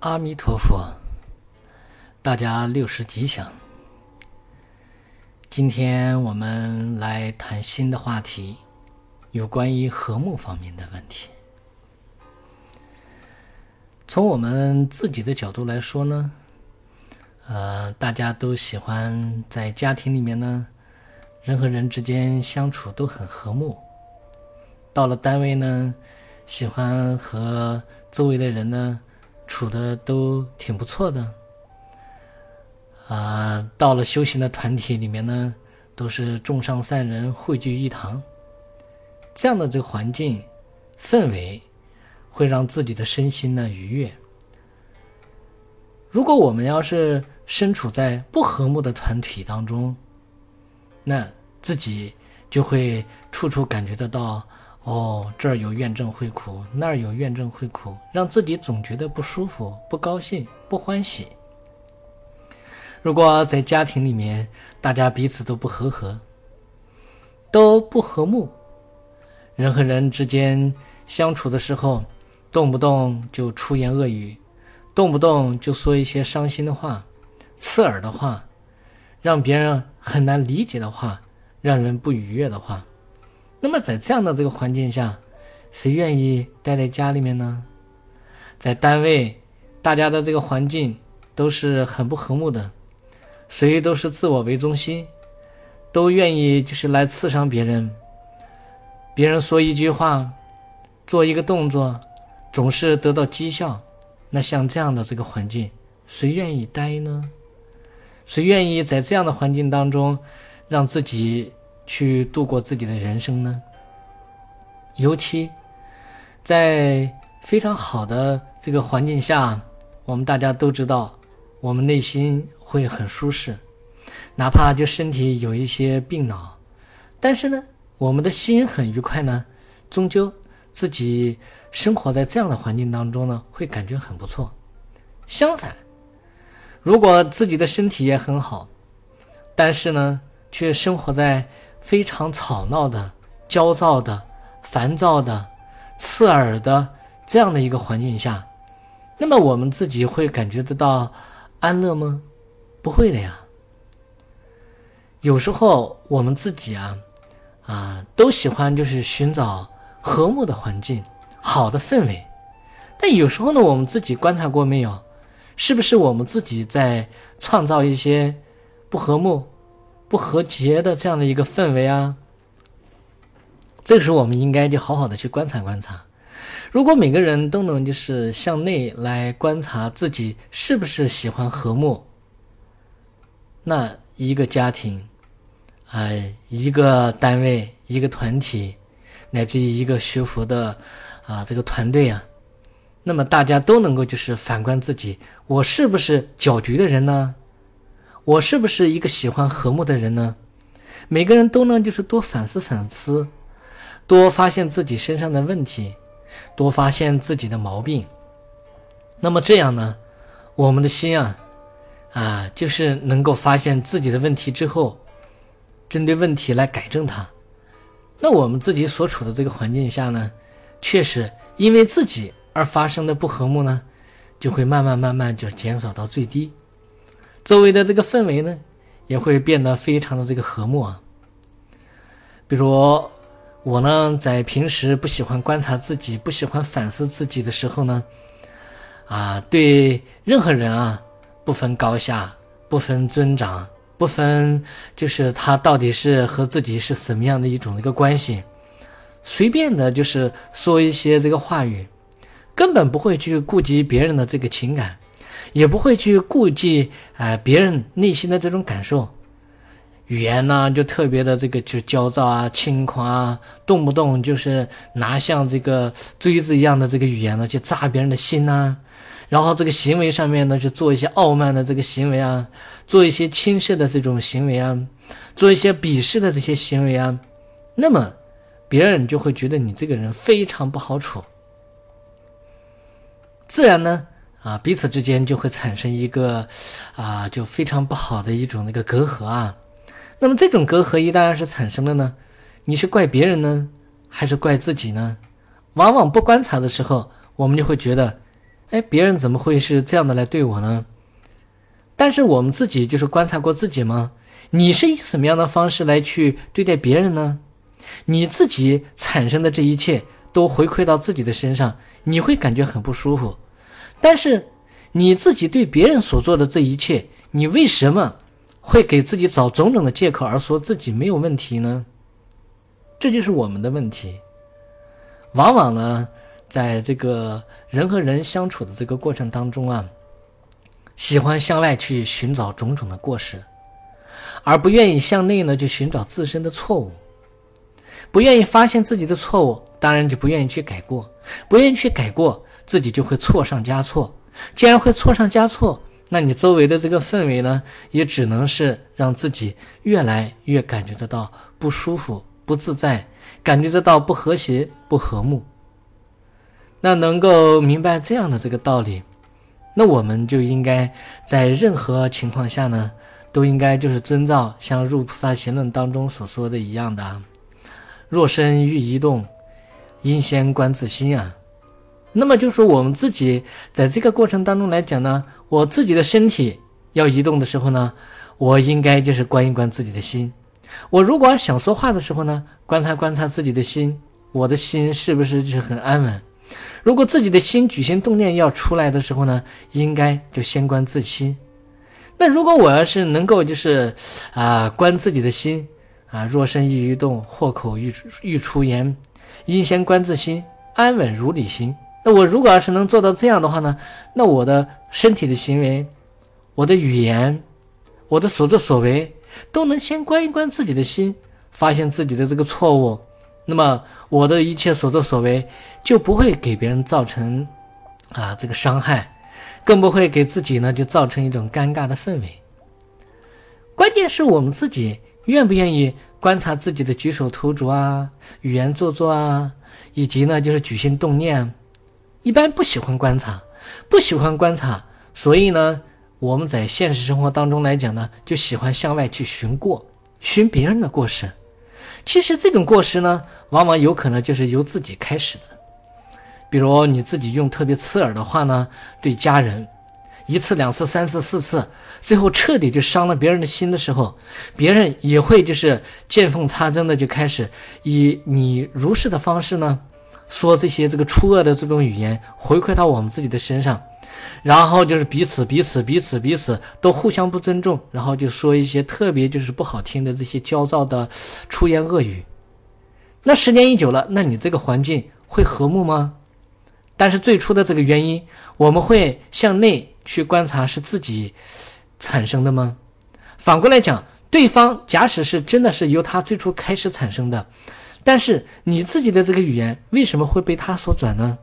阿弥陀佛，大家六十吉祥。今天我们来谈新的话题，有关于和睦方面的问题。从我们自己的角度来说呢，呃，大家都喜欢在家庭里面呢，人和人之间相处都很和睦。到了单位呢，喜欢和周围的人呢。处的都挺不错的，啊，到了修行的团体里面呢，都是众上善人汇聚一堂，这样的这个环境氛围，会让自己的身心呢愉悦。如果我们要是身处在不和睦的团体当中，那自己就会处处感觉得到。哦，这儿有怨憎会苦，那儿有怨憎会苦，让自己总觉得不舒服、不高兴、不欢喜。如果在家庭里面，大家彼此都不和和，都不和睦，人和人之间相处的时候，动不动就出言恶语，动不动就说一些伤心的话、刺耳的话，让别人很难理解的话，让人不愉悦的话。那么在这样的这个环境下，谁愿意待在家里面呢？在单位，大家的这个环境都是很不和睦的，谁都是自我为中心，都愿意就是来刺伤别人。别人说一句话，做一个动作，总是得到讥笑。那像这样的这个环境，谁愿意待呢？谁愿意在这样的环境当中，让自己？去度过自己的人生呢？尤其在非常好的这个环境下，我们大家都知道，我们内心会很舒适，哪怕就身体有一些病恼，但是呢，我们的心很愉快呢，终究自己生活在这样的环境当中呢，会感觉很不错。相反，如果自己的身体也很好，但是呢，却生活在非常吵闹的、焦躁的、烦躁的、刺耳的这样的一个环境下，那么我们自己会感觉得到安乐吗？不会的呀。有时候我们自己啊，啊，都喜欢就是寻找和睦的环境、好的氛围，但有时候呢，我们自己观察过没有？是不是我们自己在创造一些不和睦？不和谐的这样的一个氛围啊，这个时候我们应该就好好的去观察观察。如果每个人都能就是向内来观察自己是不是喜欢和睦，那一个家庭，哎，一个单位，一个团体，乃至于一个学佛的啊这个团队啊，那么大家都能够就是反观自己，我是不是搅局的人呢？我是不是一个喜欢和睦的人呢？每个人都能就是多反思反思，多发现自己身上的问题，多发现自己的毛病。那么这样呢，我们的心啊，啊，就是能够发现自己的问题之后，针对问题来改正它。那我们自己所处的这个环境下呢，确实因为自己而发生的不和睦呢，就会慢慢慢慢就减少到最低。周围的这个氛围呢，也会变得非常的这个和睦啊。比如我呢，在平时不喜欢观察自己、不喜欢反思自己的时候呢，啊，对任何人啊，不分高下、不分尊长、不分就是他到底是和自己是什么样的一种一个关系，随便的就是说一些这个话语，根本不会去顾及别人的这个情感。也不会去顾忌啊别人内心的这种感受，语言呢就特别的这个就焦躁啊、轻狂啊，动不动就是拿像这个锥子一样的这个语言呢去扎别人的心呐，然后这个行为上面呢去做一些傲慢的这个行为啊，做一些轻视的这种行为啊，做一些鄙视的这些行为啊，那么别人就会觉得你这个人非常不好处，自然呢。啊，彼此之间就会产生一个，啊，就非常不好的一种那个隔阂啊。那么这种隔阂一旦是产生了呢，你是怪别人呢，还是怪自己呢？往往不观察的时候，我们就会觉得，哎，别人怎么会是这样的来对我呢？但是我们自己就是观察过自己吗？你是以什么样的方式来去对待别人呢？你自己产生的这一切都回馈到自己的身上，你会感觉很不舒服。但是你自己对别人所做的这一切，你为什么会给自己找种种的借口而说自己没有问题呢？这就是我们的问题。往往呢，在这个人和人相处的这个过程当中啊，喜欢向外去寻找种种的过失，而不愿意向内呢去寻找自身的错误。不愿意发现自己的错误，当然就不愿意去改过，不愿意去改过，自己就会错上加错。既然会错上加错，那你周围的这个氛围呢，也只能是让自己越来越感觉得到不舒服、不自在，感觉得到不和谐、不和睦。那能够明白这样的这个道理，那我们就应该在任何情况下呢，都应该就是遵照像《入菩萨行论》当中所说的一样的。若身欲移动，应先观自心啊。那么就说我们自己在这个过程当中来讲呢，我自己的身体要移动的时候呢，我应该就是观一观自己的心。我如果想说话的时候呢，观察观察自己的心，我的心是不是就是很安稳？如果自己的心举心动念要出来的时候呢，应该就先观自心。那如果我要是能够就是啊观自己的心。啊，若身易于动，或口欲欲出言，应先观自心，安稳如理心。那我如果要是能做到这样的话呢，那我的身体的行为，我的语言，我的所作所为，都能先观一观自己的心，发现自己的这个错误。那么我的一切所作所为就不会给别人造成啊这个伤害，更不会给自己呢就造成一种尴尬的氛围。关键是我们自己。愿不愿意观察自己的举手投足啊、语言做作啊，以及呢就是举心动念？一般不喜欢观察，不喜欢观察，所以呢我们在现实生活当中来讲呢，就喜欢向外去寻过，寻别人的过失。其实这种过失呢，往往有可能就是由自己开始的。比如你自己用特别刺耳的话呢，对家人。一次、两次、三次、四次，最后彻底就伤了别人的心的时候，别人也会就是见缝插针的就开始以你如是的方式呢，说这些这个出恶的这种语言回馈到我们自己的身上，然后就是彼此彼此彼此彼此都互相不尊重，然后就说一些特别就是不好听的这些焦躁的出言恶语。那时间一久了，那你这个环境会和睦吗？但是最初的这个原因，我们会向内。去观察是自己产生的吗？反过来讲，对方假使是真的是由他最初开始产生的，但是你自己的这个语言为什么会被他所转呢？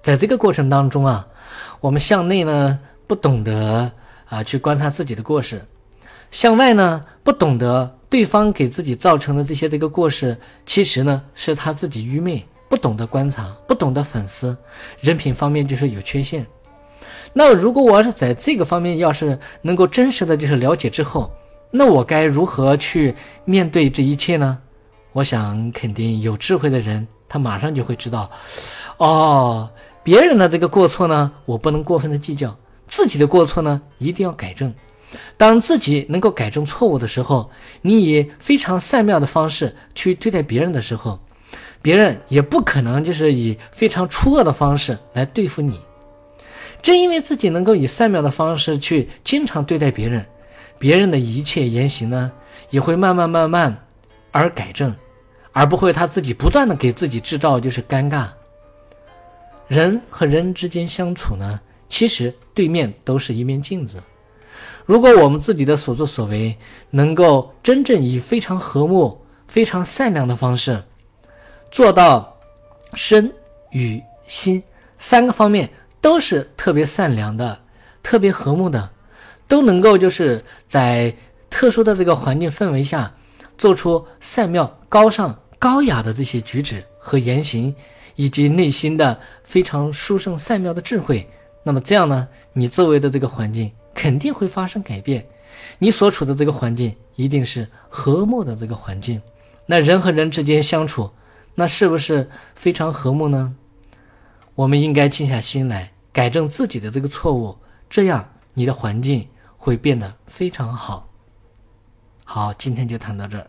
在这个过程当中啊，我们向内呢不懂得啊去观察自己的过失，向外呢不懂得对方给自己造成的这些这个过失，其实呢是他自己愚昧，不懂得观察，不懂得反思，人品方面就是有缺陷。那如果我要是在这个方面要是能够真实的就是了解之后，那我该如何去面对这一切呢？我想肯定有智慧的人，他马上就会知道，哦，别人的这个过错呢，我不能过分的计较；自己的过错呢，一定要改正。当自己能够改正错误的时候，你以非常善妙的方式去对待别人的时候，别人也不可能就是以非常出恶的方式来对付你。正因为自己能够以善妙的方式去经常对待别人，别人的一切言行呢，也会慢慢慢慢而改正，而不会他自己不断的给自己制造就是尴尬。人和人之间相处呢，其实对面都是一面镜子。如果我们自己的所作所为能够真正以非常和睦、非常善良的方式做到身、与、心三个方面。都是特别善良的，特别和睦的，都能够就是在特殊的这个环境氛围下，做出善妙、高尚、高雅的这些举止和言行，以及内心的非常殊胜善妙的智慧。那么这样呢，你周围的这个环境肯定会发生改变，你所处的这个环境一定是和睦的这个环境。那人和人之间相处，那是不是非常和睦呢？我们应该静下心来改正自己的这个错误，这样你的环境会变得非常好。好，今天就谈到这儿。